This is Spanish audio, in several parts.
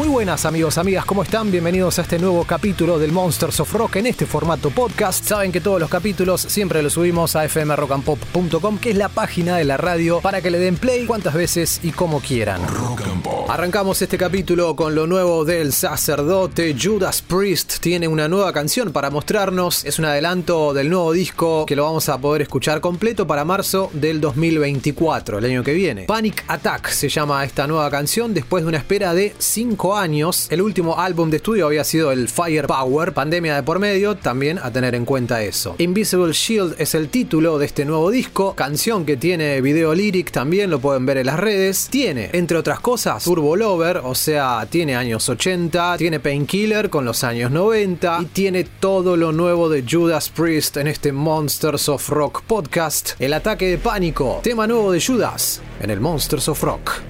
Muy buenas amigos, amigas, ¿cómo están? Bienvenidos a este nuevo capítulo del Monsters of Rock en este formato podcast. Saben que todos los capítulos siempre los subimos a fmrockandpop.com, que es la página de la radio para que le den play cuantas veces y como quieran. Rock and Pop. Arrancamos este capítulo con lo nuevo del sacerdote Judas Priest. Tiene una nueva canción para mostrarnos. Es un adelanto del nuevo disco que lo vamos a poder escuchar completo para marzo del 2024, el año que viene. Panic Attack se llama esta nueva canción después de una espera de 5 años. El último álbum de estudio había sido el Firepower, pandemia de por medio, también a tener en cuenta eso. Invisible Shield es el título de este nuevo disco, canción que tiene video lyric también, lo pueden ver en las redes. Tiene, entre otras cosas, Turbo Lover, o sea, tiene años 80, tiene Painkiller con los años 90 y tiene todo lo nuevo de Judas Priest en este Monsters of Rock podcast. El ataque de pánico, tema nuevo de Judas en el Monsters of Rock.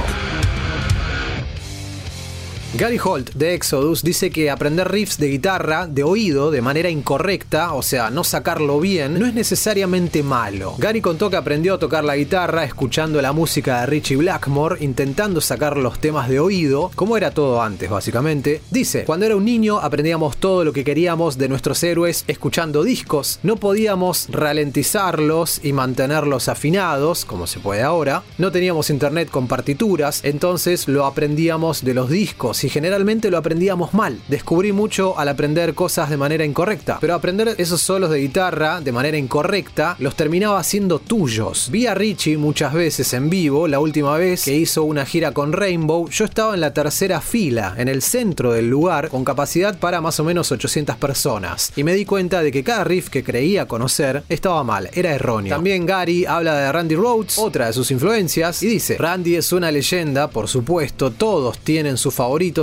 Gary Holt de Exodus dice que aprender riffs de guitarra de oído de manera incorrecta, o sea, no sacarlo bien, no es necesariamente malo. Gary contó que aprendió a tocar la guitarra escuchando la música de Richie Blackmore, intentando sacar los temas de oído, como era todo antes básicamente. Dice, cuando era un niño aprendíamos todo lo que queríamos de nuestros héroes escuchando discos, no podíamos ralentizarlos y mantenerlos afinados, como se puede ahora, no teníamos internet con partituras, entonces lo aprendíamos de los discos y generalmente lo aprendíamos mal. Descubrí mucho al aprender cosas de manera incorrecta, pero aprender esos solos de guitarra de manera incorrecta los terminaba siendo tuyos. Vi a Richie muchas veces en vivo, la última vez que hizo una gira con Rainbow, yo estaba en la tercera fila, en el centro del lugar, con capacidad para más o menos 800 personas, y me di cuenta de que cada riff que creía conocer estaba mal, era erróneo. También Gary habla de Randy Rhodes, otra de sus influencias, y dice, Randy es una leyenda, por supuesto, todos tienen su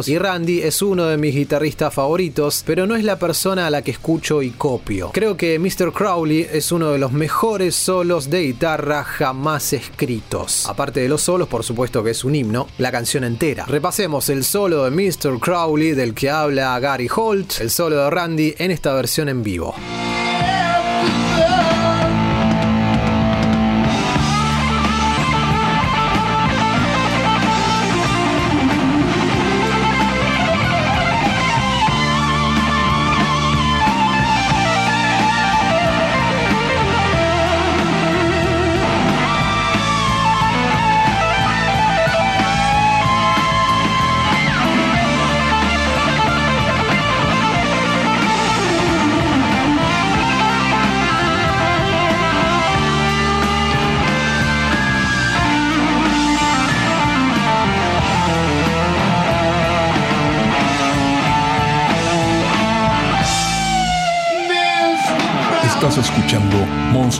y Randy es uno de mis guitarristas favoritos, pero no es la persona a la que escucho y copio. Creo que Mr. Crowley es uno de los mejores solos de guitarra jamás escritos. Aparte de los solos, por supuesto que es un himno, la canción entera. Repasemos el solo de Mr. Crowley del que habla Gary Holt, el solo de Randy en esta versión en vivo.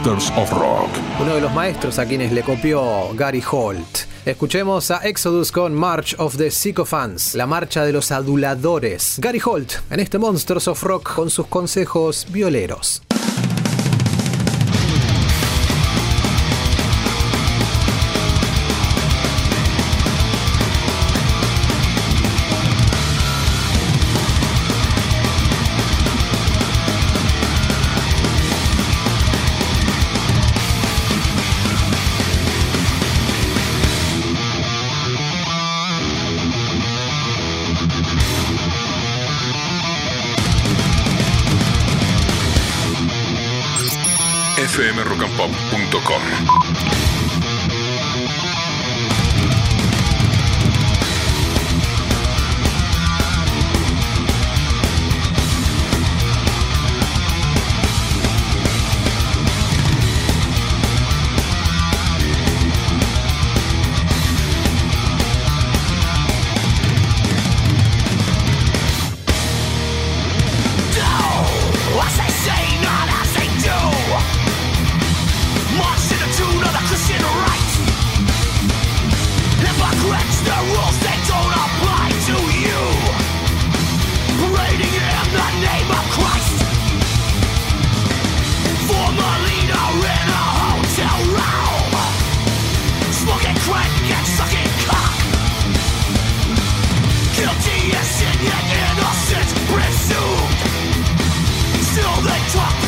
Of Rock. Uno de los maestros a quienes le copió Gary Holt. Escuchemos a Exodus con March of the Sycophants, la marcha de los aduladores. Gary Holt en este Monsters of Rock con sus consejos violeros. pop.com.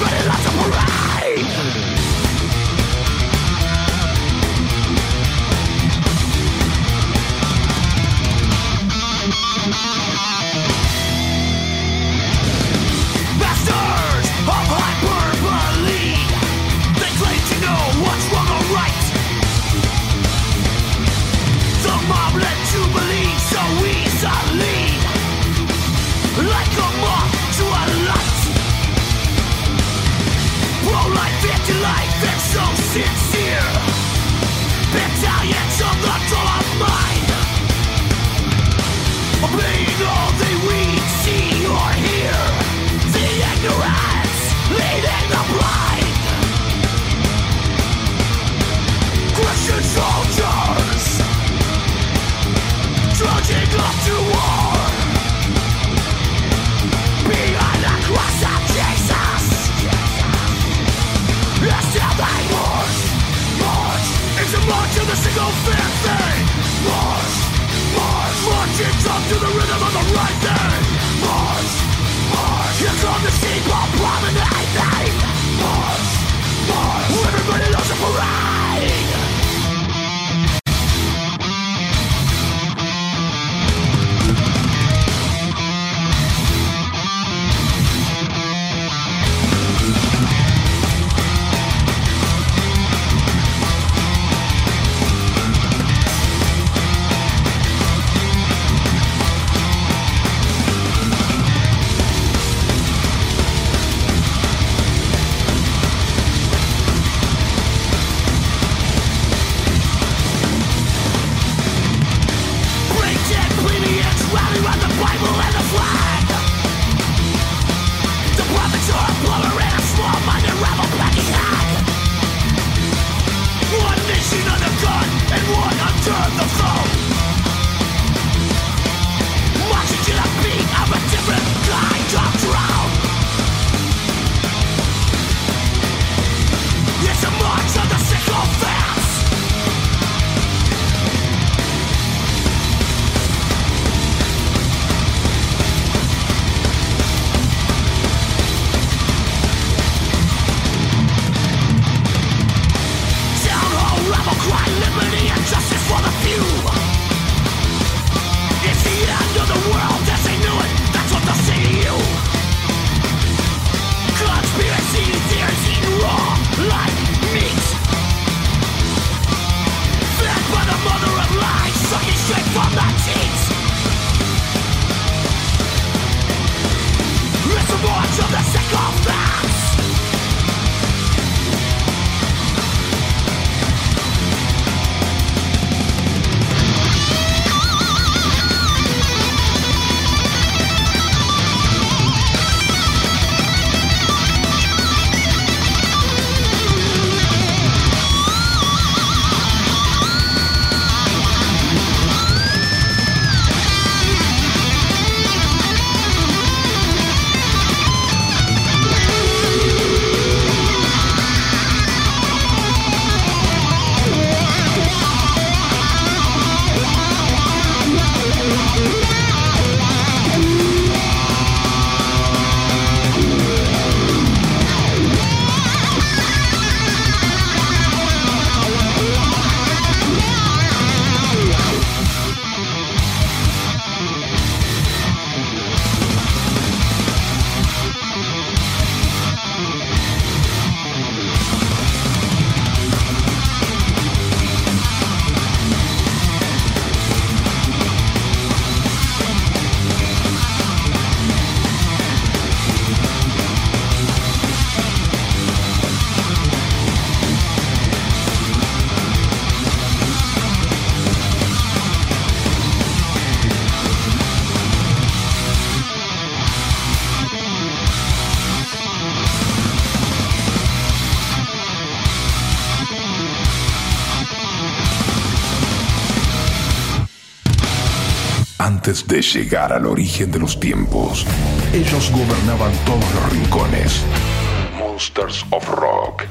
Everybody loves a parade So fmrockandpop.com. Antes de llegar al origen de los tiempos, ellos gobernaban todos los rincones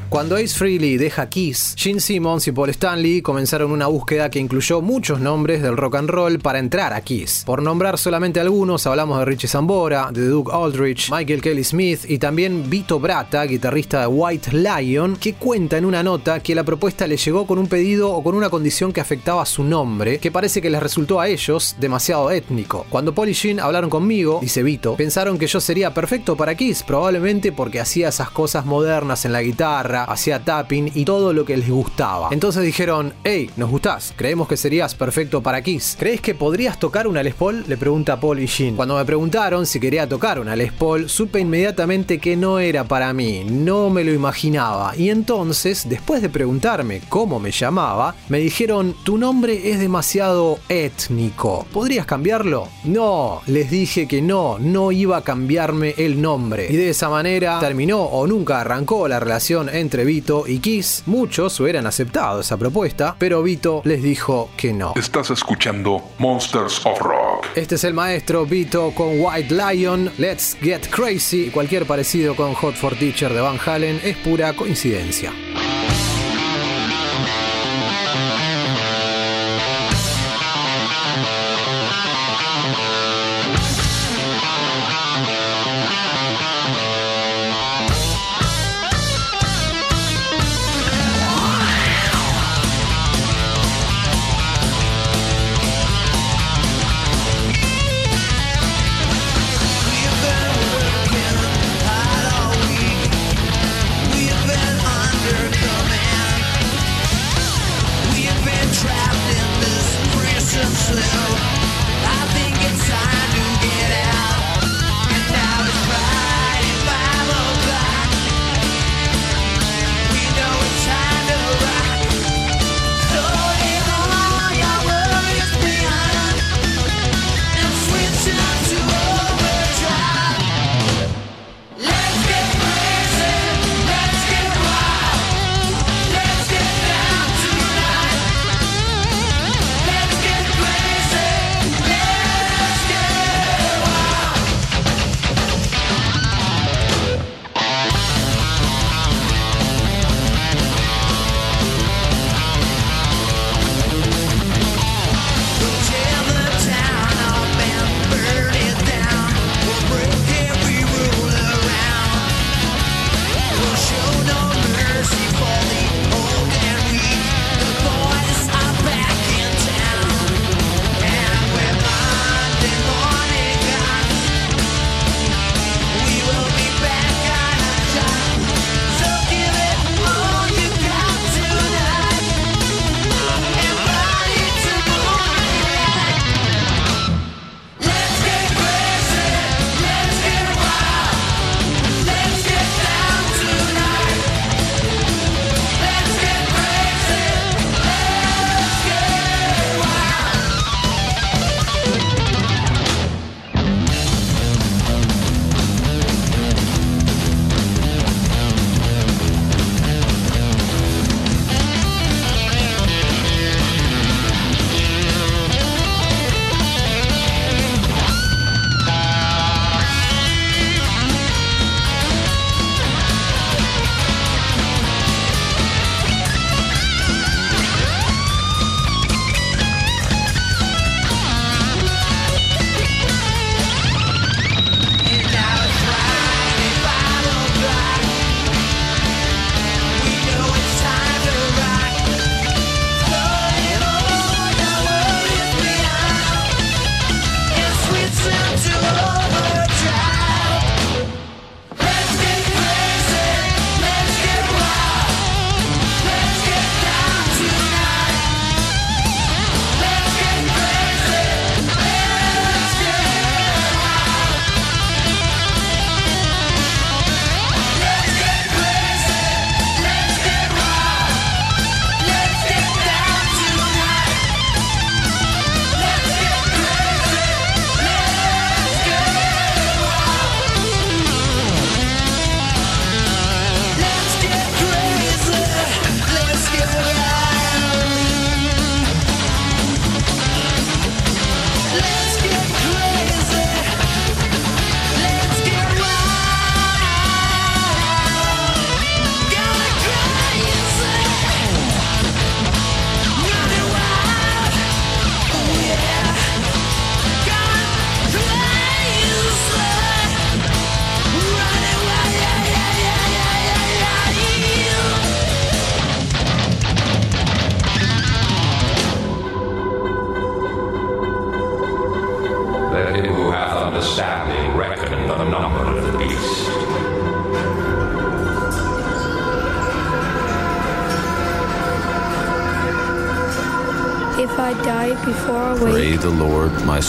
Cuando Ace Frehley deja Kiss, Gene Simmons y Paul Stanley comenzaron una búsqueda que incluyó muchos nombres del rock and roll para entrar a Kiss. Por nombrar solamente algunos, hablamos de Richie Zambora, de Doug Aldrich, Michael Kelly Smith y también Vito Brata, guitarrista de White Lion, que cuenta en una nota que la propuesta le llegó con un pedido o con una condición que afectaba su nombre, que parece que les resultó a ellos demasiado étnico. Cuando Paul y Gene hablaron conmigo, dice Vito, pensaron que yo sería perfecto para Kiss, probablemente porque hacía esas cosas modernas en la guitarra guitarra, hacía tapping y todo lo que les gustaba. Entonces dijeron, hey, nos gustás, creemos que serías perfecto para Kiss. ¿Crees que podrías tocar una Les Paul? Le pregunta Paul y Jean. Cuando me preguntaron si quería tocar una Les Paul, supe inmediatamente que no era para mí, no me lo imaginaba. Y entonces, después de preguntarme cómo me llamaba, me dijeron, tu nombre es demasiado étnico, ¿podrías cambiarlo? No, les dije que no, no iba a cambiarme el nombre. Y de esa manera terminó o nunca arrancó la relación entre Vito y Kiss. Muchos hubieran aceptado esa propuesta, pero Vito les dijo que no. Estás escuchando Monsters of Rock. Este es el maestro Vito con White Lion, Let's Get Crazy y cualquier parecido con Hot for Teacher de Van Halen es pura coincidencia.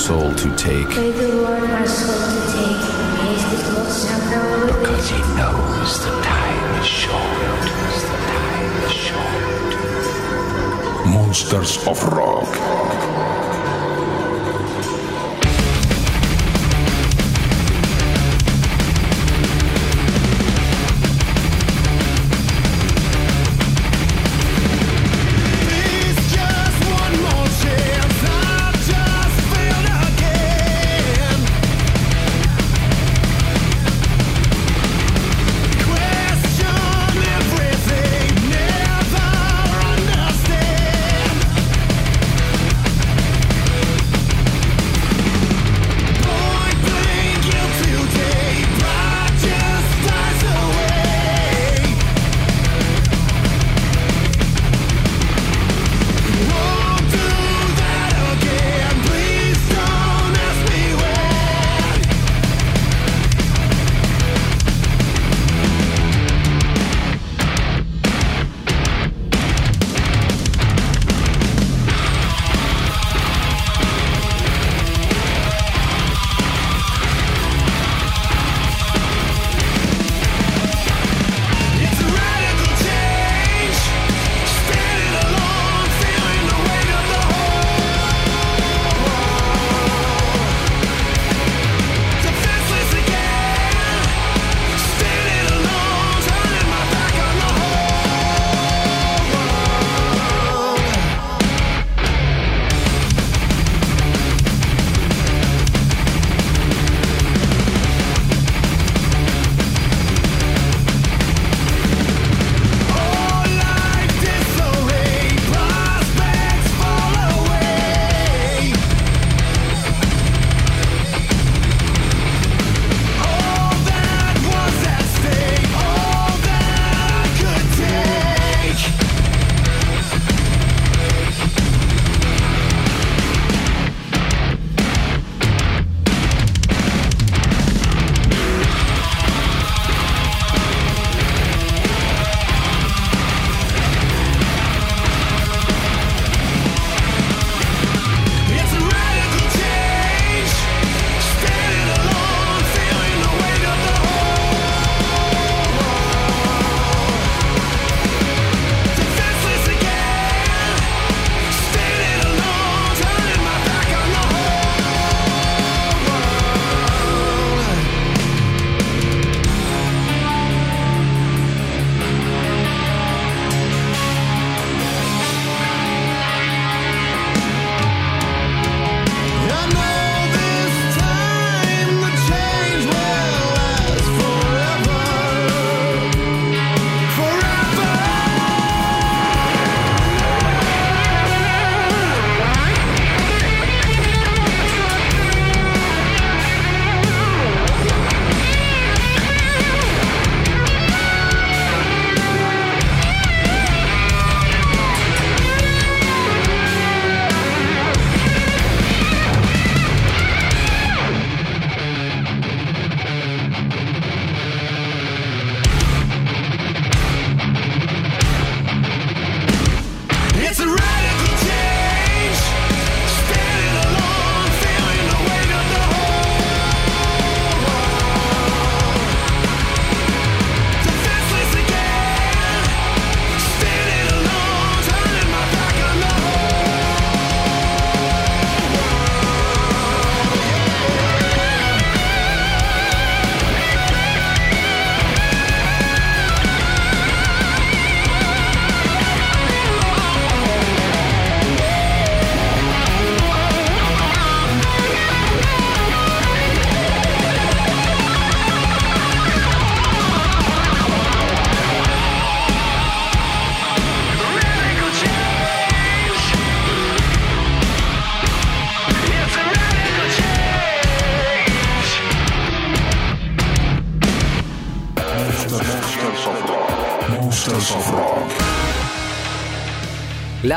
soul to take. May the Lord my soul to take. Because he knows the time is short. The time is short. Monsters of Rock.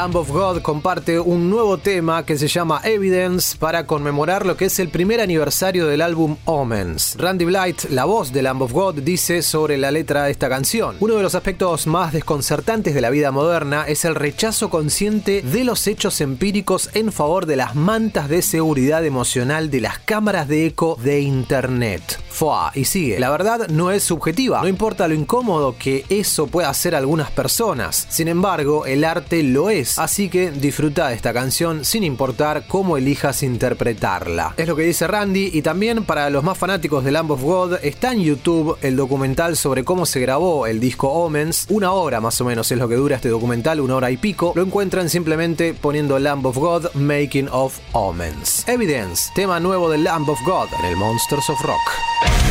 Lamb of God comparte un nuevo tema que se llama Evidence para conmemorar lo que es el primer aniversario del álbum Omens. Randy Blight, la voz de Lamb of God, dice sobre la letra de esta canción: Uno de los aspectos más desconcertantes de la vida moderna es el rechazo consciente de los hechos empíricos en favor de las mantas de seguridad emocional de las cámaras de eco de Internet. Foa, y sigue. La verdad no es subjetiva, no importa lo incómodo que eso pueda hacer algunas personas. Sin embargo, el arte lo es, así que disfruta de esta canción sin importar cómo elijas interpretarla. Es lo que dice Randy y también para los más fanáticos de Lamb of God está en YouTube el documental sobre cómo se grabó el disco Omens. Una hora más o menos es lo que dura este documental, una hora y pico. Lo encuentran simplemente poniendo Lamb of God Making of Omens. Evidence, tema nuevo de Lamb of God en el Monsters of Rock.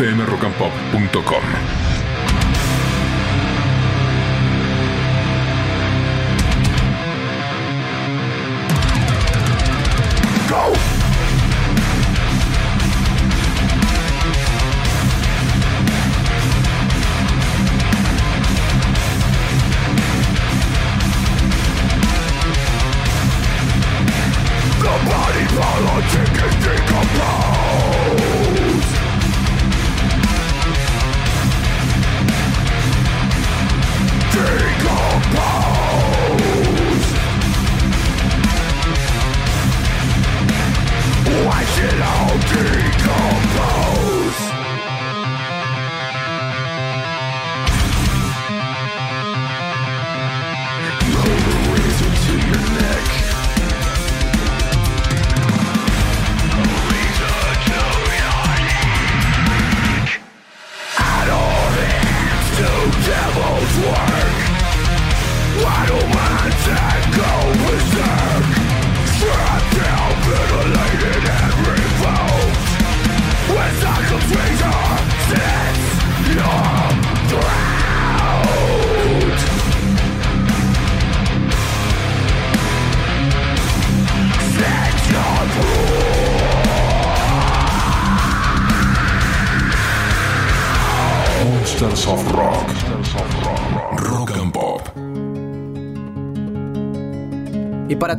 fmrockandpop.com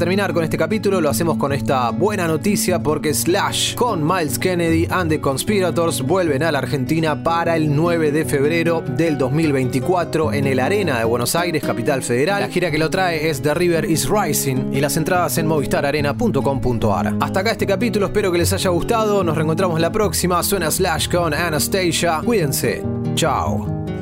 terminar con este capítulo lo hacemos con esta buena noticia porque Slash con Miles Kennedy and the Conspirators vuelven a la Argentina para el 9 de febrero del 2024 en el Arena de Buenos Aires, capital federal. La gira que lo trae es The River is Rising y las entradas en movistararena.com.ar. Hasta acá este capítulo, espero que les haya gustado. Nos reencontramos la próxima. Suena Slash con Anastasia. Cuídense. Chao.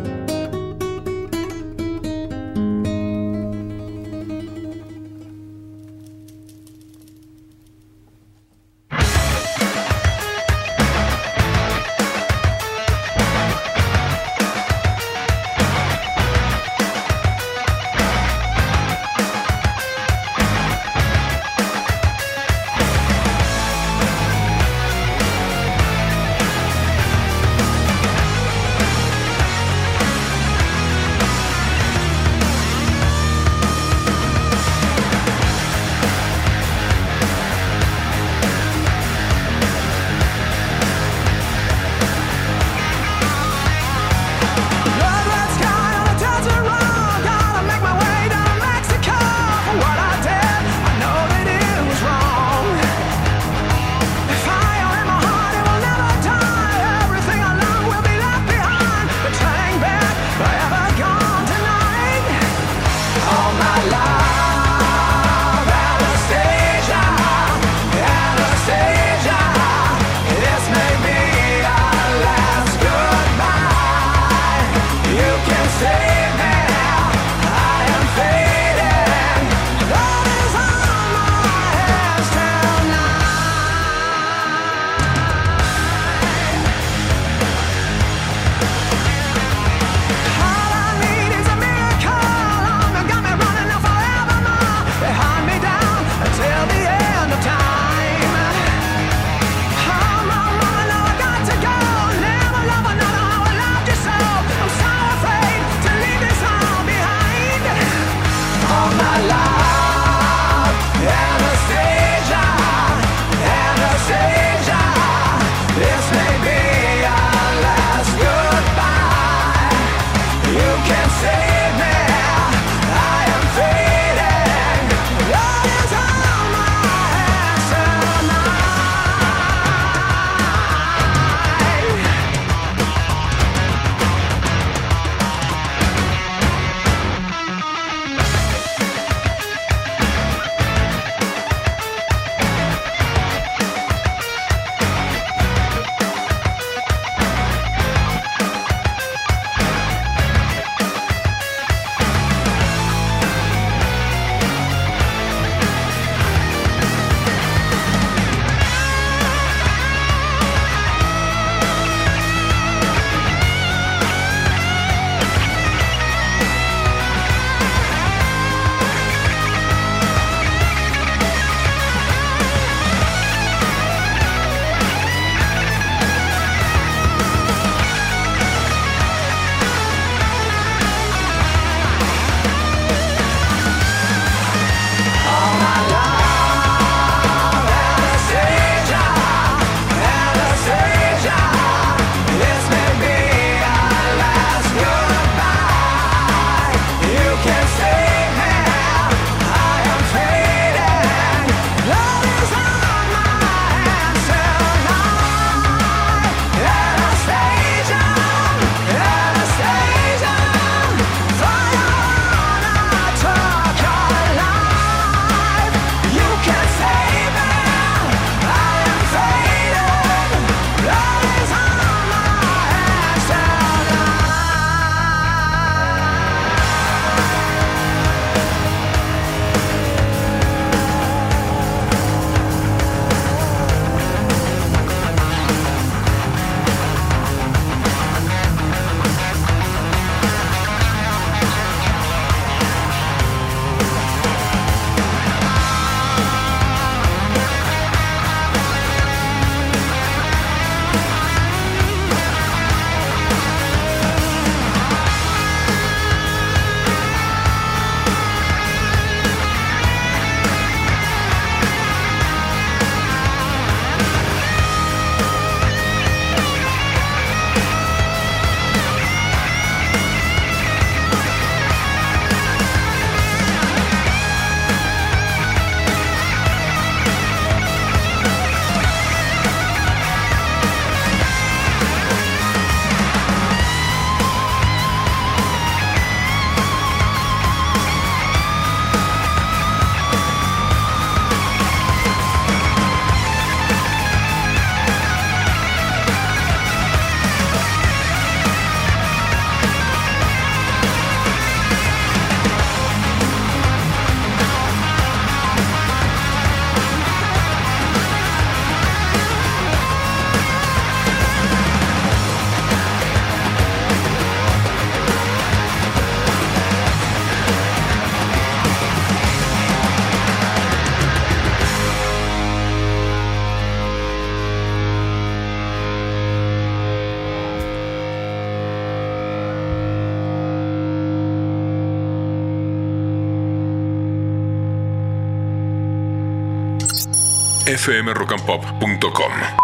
fmrockandpop.com.